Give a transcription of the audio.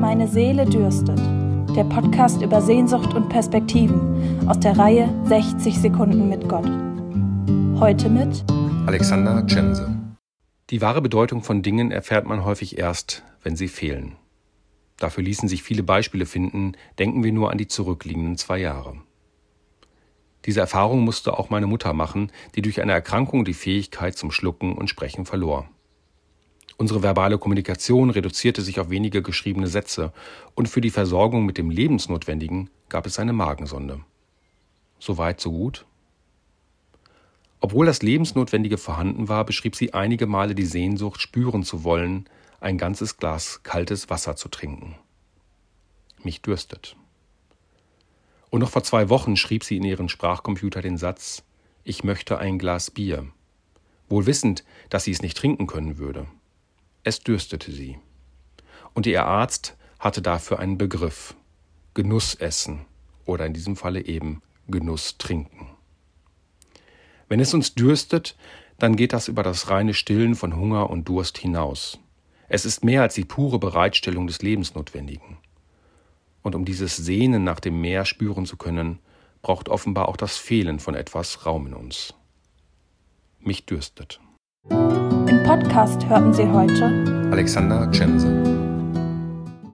Meine Seele dürstet. Der Podcast über Sehnsucht und Perspektiven aus der Reihe 60 Sekunden mit Gott. Heute mit Alexander Chense. Die wahre Bedeutung von Dingen erfährt man häufig erst, wenn sie fehlen. Dafür ließen sich viele Beispiele finden, denken wir nur an die zurückliegenden zwei Jahre. Diese Erfahrung musste auch meine Mutter machen, die durch eine Erkrankung die Fähigkeit zum Schlucken und Sprechen verlor. Unsere verbale Kommunikation reduzierte sich auf wenige geschriebene Sätze, und für die Versorgung mit dem Lebensnotwendigen gab es eine Magensonde. So weit, so gut? Obwohl das Lebensnotwendige vorhanden war, beschrieb sie einige Male die Sehnsucht, spüren zu wollen, ein ganzes Glas kaltes Wasser zu trinken. Mich dürstet. Und noch vor zwei Wochen schrieb sie in ihren Sprachcomputer den Satz Ich möchte ein Glas Bier, wohl wissend, dass sie es nicht trinken können würde. Es dürstete sie. Und ihr Arzt hatte dafür einen Begriff Genussessen oder in diesem Falle eben Genuss trinken. Wenn es uns dürstet, dann geht das über das reine Stillen von Hunger und Durst hinaus. Es ist mehr als die pure Bereitstellung des Lebensnotwendigen. Und um dieses Sehnen nach dem Meer spüren zu können, braucht offenbar auch das Fehlen von etwas Raum in uns. Mich dürstet. Podcast hörten Sie heute Alexander Chense.